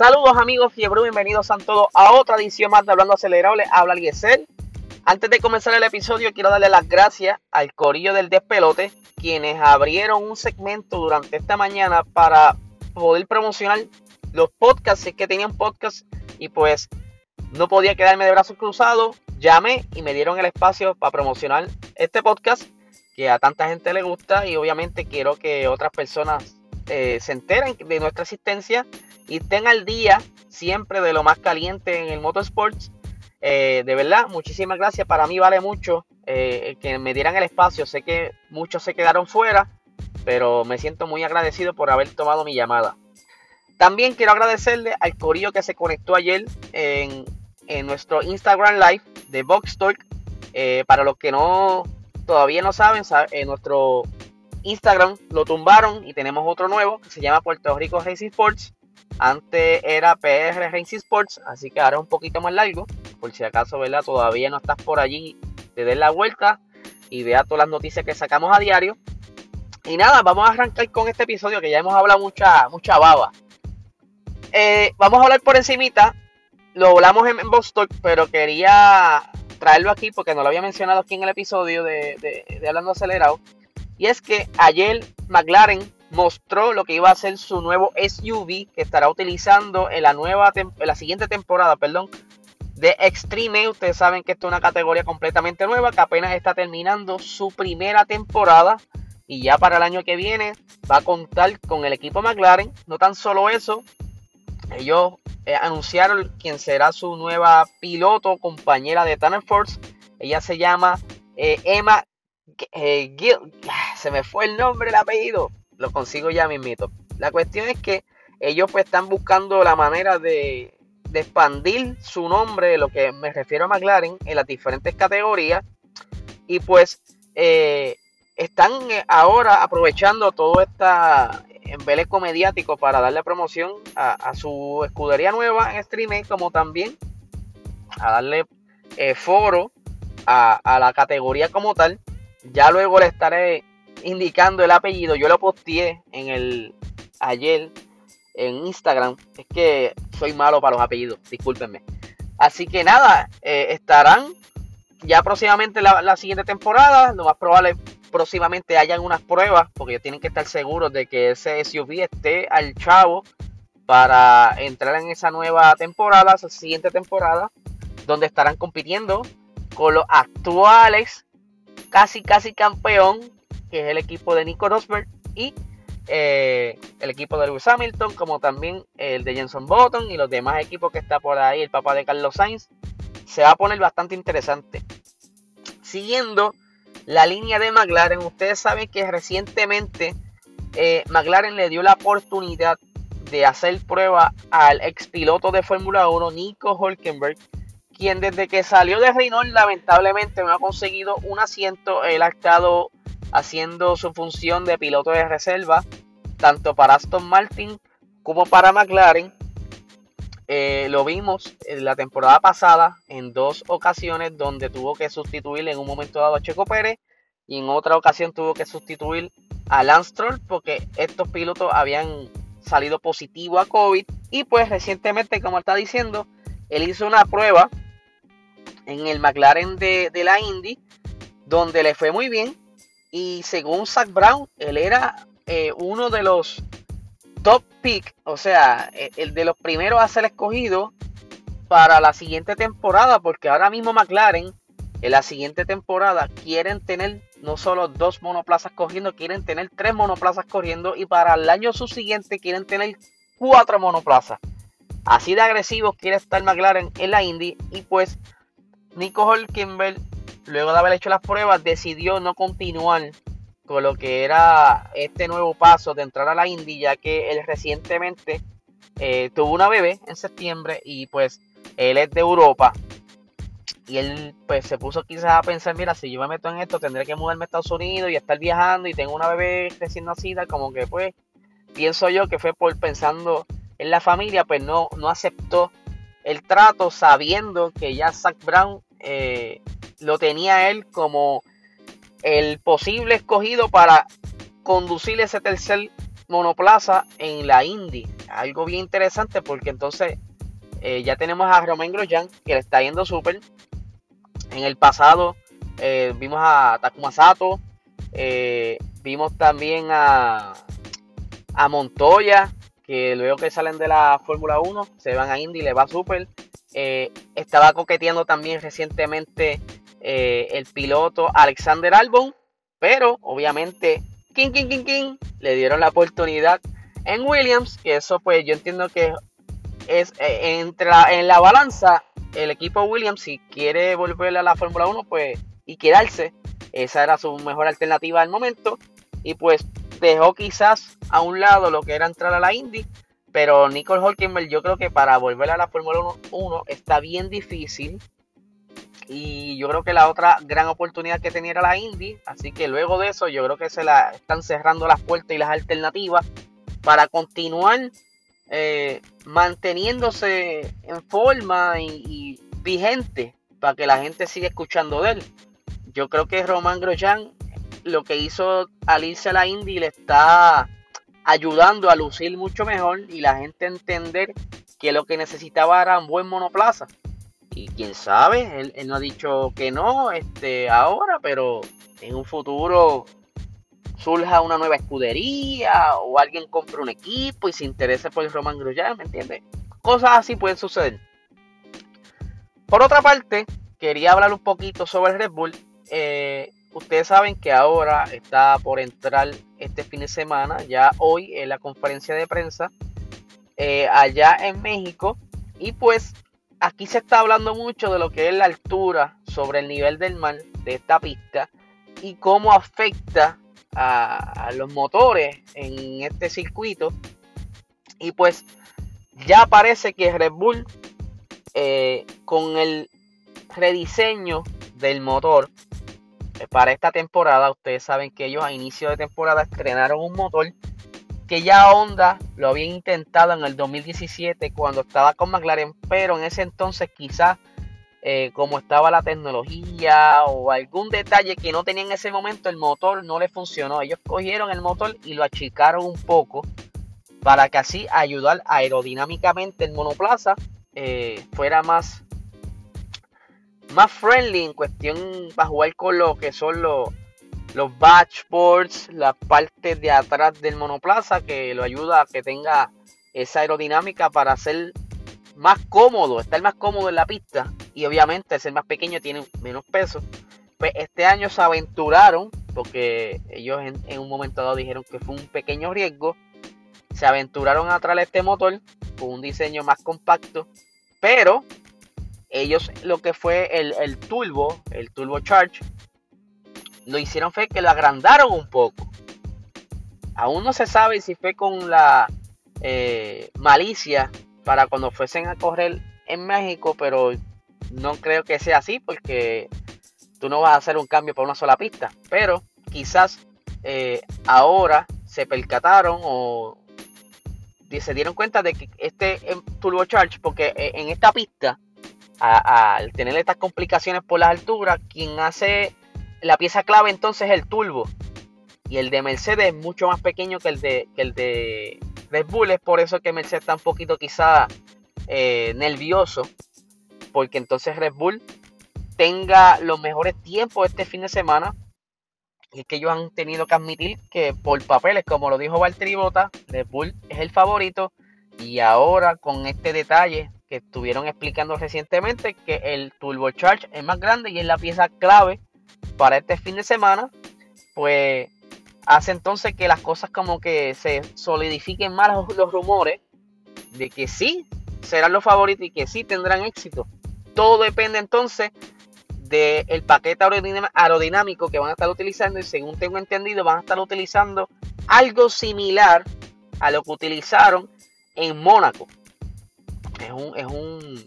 Saludos amigos fiebre, bienvenidos a todos a otra edición más de Hablando Acelerable. Habla Eliezer. Antes de comenzar el episodio quiero darle las gracias al corillo del despelote, quienes abrieron un segmento durante esta mañana para poder promocionar los podcasts, es que tenían podcasts y pues no podía quedarme de brazos cruzados, llamé y me dieron el espacio para promocionar este podcast que a tanta gente le gusta y obviamente quiero que otras personas eh, se enteren de nuestra existencia y estén al día siempre de lo más caliente en el motorsports. Eh, de verdad, muchísimas gracias. Para mí vale mucho eh, que me dieran el espacio. Sé que muchos se quedaron fuera, pero me siento muy agradecido por haber tomado mi llamada. También quiero agradecerle al corillo que se conectó ayer en, nuestro Instagram Live de Box Talk. para los que no todavía no saben, en nuestro Instagram lo tumbaron y tenemos otro nuevo que se llama Puerto Rico Racing Sports. Antes era PR Racing Sports, así que ahora es un poquito más largo. Por si acaso, ¿verdad? Todavía no estás por allí, te des la vuelta y vea todas las noticias que sacamos a diario. Y nada, vamos a arrancar con este episodio que ya hemos hablado mucha, mucha baba. Eh, vamos a hablar por encimita. Lo hablamos en, Talk, pero quería traerlo aquí porque no lo había mencionado aquí en el episodio de, de, Hablando Acelerado. Y es que ayer McLaren mostró lo que iba a ser su nuevo SUV que estará utilizando en la nueva en la siguiente temporada, perdón, de Extreme. Ustedes saben que esto es una categoría completamente nueva que apenas está terminando su primera temporada y ya para el año que viene va a contar con el equipo McLaren. No tan solo eso, ellos eh, anunciaron quién será su nueva piloto, compañera de Tanner Force. Ella se llama eh, Emma eh, Se me fue el nombre, el apellido. Lo consigo ya mismito. La cuestión es que ellos pues están buscando la manera de, expandir su nombre, lo que me refiero a McLaren, en las diferentes categorías. Y pues están ahora aprovechando toda esta embeleco mediático para darle promoción a, su escudería nueva en streaming, como también a darle eh, foro a, la categoría como tal. Ya luego le estaré indicando el apellido. Yo lo posteé en el ayer en Instagram. Es que soy malo para los apellidos, discúlpenme. Así que nada, eh, estarán ya próximamente la, la, siguiente temporada. Lo más probable próximamente hayan unas pruebas, porque tienen que estar seguros de que ese SUV esté al chavo para entrar en esa nueva temporada, esa siguiente temporada, donde estarán compitiendo con los actuales casi casi campeón, que es el equipo de Nico Rosberg y eh, el equipo de Lewis Hamilton, como también el de Jenson Button y los demás equipos que está por ahí, el papá de Carlos Sainz. Se va a poner bastante interesante. Siguiendo la línea de McLaren, ustedes saben que recientemente eh, McLaren le dio la oportunidad de hacer prueba al ex piloto de Fórmula 1, Nico Hulkenberg, quien desde que salió de Renault lamentablemente no ha conseguido un asiento. Él ha estado haciendo su función de piloto de reserva, tanto para Aston Martin como para McLaren. Eh, lo vimos en la temporada pasada en dos ocasiones donde tuvo que sustituir en un momento dado a Checo Pérez y en otra ocasión tuvo que sustituir a Lance Stroll porque estos pilotos habían salido positivo a COVID y pues recientemente como está diciendo él hizo una prueba en el McLaren de, la Indy donde le fue muy bien y según Zach Brown él era eh, uno de los top pick, o sea, e, el de los primeros a ser escogido para la siguiente temporada, porque ahora mismo McLaren en la siguiente temporada quieren tener no solo dos monoplazas corriendo, quieren tener tres monoplazas corriendo y para el año subsiguiente quieren tener cuatro monoplazas. Así de agresivos quiere estar McLaren en la Indy y pues Nico Hulkenberg, luego de haber hecho las pruebas, decidió no continuar con lo que era este nuevo paso de entrar a la Indy, ya que él recientemente eh, tuvo una bebé en septiembre y pues él es de Europa. Y él pues se puso quizás a pensar, mira, si yo me meto en esto, tendré que mudarme a Estados Unidos y estar viajando y tengo una bebé recién nacida, como que pues pienso yo que fue por pensando en la familia, pues no, no aceptó el trato sabiendo que ya Zach Brown eh, lo tenía él como el posible escogido para conducir ese tercer monoplaza en la Indy. Algo bien interesante porque entonces eh, ya tenemos a Romain Grosjean que le está yendo súper. En el pasado eh, vimos a Takuma Sato, eh, vimos también a, a Montoya, que luego que salen de la Fórmula 1 se van a Indy y le va súper. estaba coqueteando también recientemente el piloto Alexander Albon, pero obviamente King, King, King, King, le dieron la oportunidad en Williams, que eso pues yo entiendo que es eh, entre en la balanza el equipo Williams si quiere volver a la Fórmula 1 pues y quedarse, esa era su mejor alternativa al momento y pues dejó quizás a un lado lo que era entrar a la Indy, pero Nicole Hulkenberg yo creo que para volver a la Fórmula 1 está bien difícil y yo creo que la otra gran oportunidad que tenía era la Indy. Así que luego de eso, yo creo que se la están cerrando las puertas y las alternativas para continuar eh, manteniéndose en forma y, vigente para que la gente siga escuchando de él. Yo creo que Román Grosjean lo que hizo al irse a la Indy le está ayudando a lucir mucho mejor y la gente entender que lo que necesitaba era un buen monoplaza y quién sabe, él, no ha dicho que no este, ahora, pero en un futuro surja una nueva escudería o alguien compre un equipo y se interese por el Roman Grosjean, ¿me entiendes? Cosas así pueden suceder. Por otra parte, quería hablar un poquito sobre el Red Bull. Eh, ustedes saben que ahora está por entrar este fin de semana, ya hoy en la conferencia de prensa, eh, allá en México. Y pues aquí se está hablando mucho de lo que es la altura sobre el nivel del mar de esta pista y cómo afecta a, los motores en este circuito. Y pues ya parece que Red Bull eh, con el rediseño del motor eh, para esta temporada, ustedes saben que ellos a inicio de temporada estrenaron un motor que ya Honda lo había intentado en el 2017 cuando estaba con McLaren, pero en ese entonces quizás eh, como estaba la tecnología o algún detalle que no tenía en ese momento, el motor no le funcionó. Ellos cogieron el motor y lo achicaron un poco para que así ayudar aerodinámicamente el monoplaza eh, fuera más, más friendly en cuestión para jugar con lo que son los los batchboards, la parte de atrás del monoplaza que lo ayuda a que tenga esa aerodinámica para ser más cómodo, estar más cómodo en la pista y obviamente ser más pequeño tiene menos peso. Pues este año se aventuraron, porque ellos en, un momento dado dijeron que fue un pequeño riesgo, se aventuraron a traer este motor con un diseño más compacto, pero ellos lo que fue el, el turbo, el turbo charge, lo hicieron fue que lo agrandaron un poco. Aún no se sabe si fue con la eh, malicia para cuando fuesen a correr en México, pero no creo que sea así porque tú no vas a hacer un cambio por una sola pista. Pero quizás eh, ahora se percataron o se dieron cuenta de que este em, Turbo Charge, porque eh, en esta pista, al tener estas complicaciones por las alturas, quien hace la pieza clave entonces es el turbo. Y el de Mercedes es mucho más pequeño que el de, el de Red Bull. Es por eso que Mercedes está un poquito quizá eh, nervioso. Porque entonces Red Bull tenga los mejores tiempos este fin de semana. Y es que ellos han tenido que admitir que por papeles, como lo dijo Valtteri Bota, Red Bull es el favorito. Y ahora con este detalle que estuvieron explicando recientemente, que el turbocharge es más grande y es la pieza clave para este fin de semana, pues hace entonces que las cosas como que se solidifiquen más los, rumores de que sí serán los favoritos y que sí tendrán éxito. Todo depende entonces del paquete aerodinámico que van a estar utilizando y según tengo entendido van a estar utilizando algo similar a lo que utilizaron en Mónaco. Es un, es un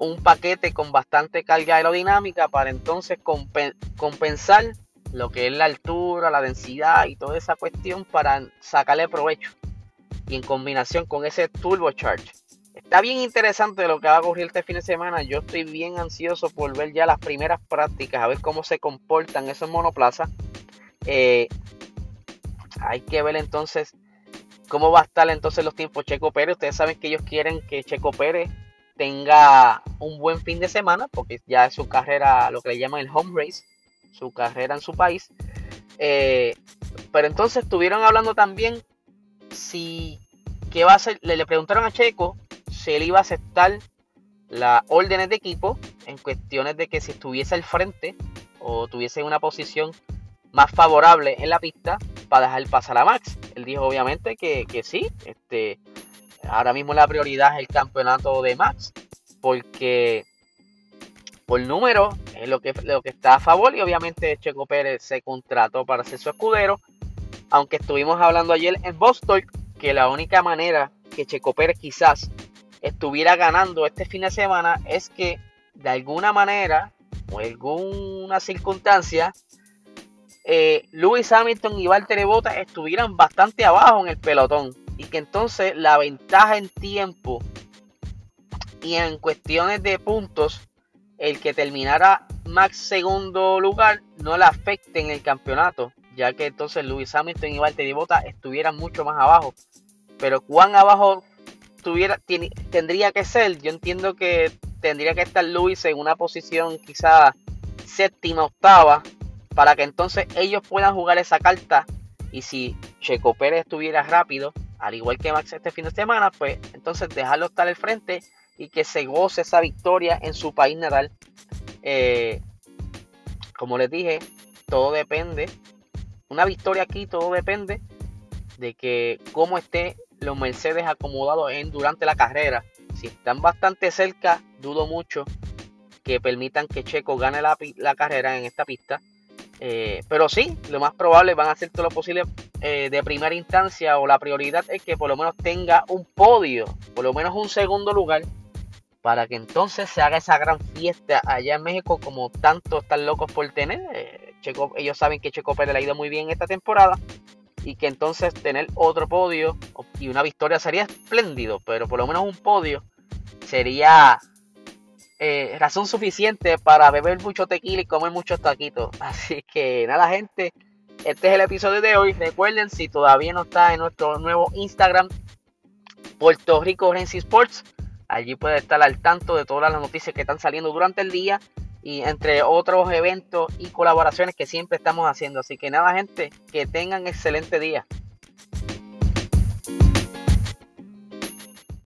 un paquete con bastante carga aerodinámica para entonces compensar lo que es la altura, la densidad y toda esa cuestión para sacarle provecho. Y en combinación con ese turbocharge. Está bien interesante lo que va a ocurrir este fin de semana. Yo estoy bien ansioso por ver ya las primeras prácticas, a ver cómo se comportan esos monoplazas. Eh, hay que ver entonces cómo va a estar entonces los tiempos Checo Pérez. Ustedes saben que ellos quieren que Checo Pérez tenga un buen fin de semana, porque ya es su carrera, lo que le llaman el home race, su carrera en su país. Eh, pero entonces estuvieron hablando también si qué va a hacer. Le, le preguntaron a Checo si él iba a aceptar las órdenes de equipo en cuestiones de que si estuviese al frente o tuviese una posición más favorable en la pista para dejar pasar a Max. Él dijo obviamente que, que sí, este, ahora mismo la prioridad es el campeonato de Max, porque por número es lo que, lo que está a favor y obviamente Checo Pérez se contrató para ser su escudero, aunque estuvimos hablando ayer en Boston que la única manera que Checo Pérez quizás estuviera ganando este fin de semana es que de alguna manera o alguna circunstancia eh, Lewis Hamilton y Valtteri Bottas estuvieran bastante abajo en el pelotón y que entonces la ventaja en tiempo y en cuestiones de puntos el que terminara Max segundo lugar no le afecte en el campeonato ya que entonces Lewis Hamilton y Valtteri Bottas estuvieran mucho más abajo pero cuán abajo tuviera, tendría que ser yo entiendo que tendría que estar Lewis en una posición quizá séptima, octava para que entonces ellos puedan jugar esa carta. Y si Checo Pérez estuviera rápido, al igual que Max este fin de semana, pues entonces dejarlo estar al frente y que se goce esa victoria en su país natal. Eh, como les dije, todo depende. Una victoria aquí, todo depende de que cómo esté los Mercedes acomodados en, durante la carrera. Si están bastante cerca, dudo mucho que permitan que Checo gane la, la carrera en esta pista. Eh, pero sí, lo más probable van a hacer todo lo posible eh, de primera instancia o la prioridad es que por lo menos tenga un podio, por lo menos un segundo lugar, para que entonces se haga esa gran fiesta allá en México como tanto están locos por tener. Eh, Checo, ellos saben que Checo Pérez le ha ido muy bien esta temporada y que entonces tener otro podio y una victoria sería espléndido, pero por lo menos un podio sería eh, razón suficiente para beber mucho tequila y comer muchos taquitos. Así que nada, gente. Este es el episodio de hoy. Recuerden, si todavía no está en nuestro nuevo Instagram, Puerto Rico Renzi Sports, allí puede estar al tanto de todas las noticias que están saliendo durante el día y entre otros eventos y colaboraciones que siempre estamos haciendo. Así que nada, gente, que tengan excelente día.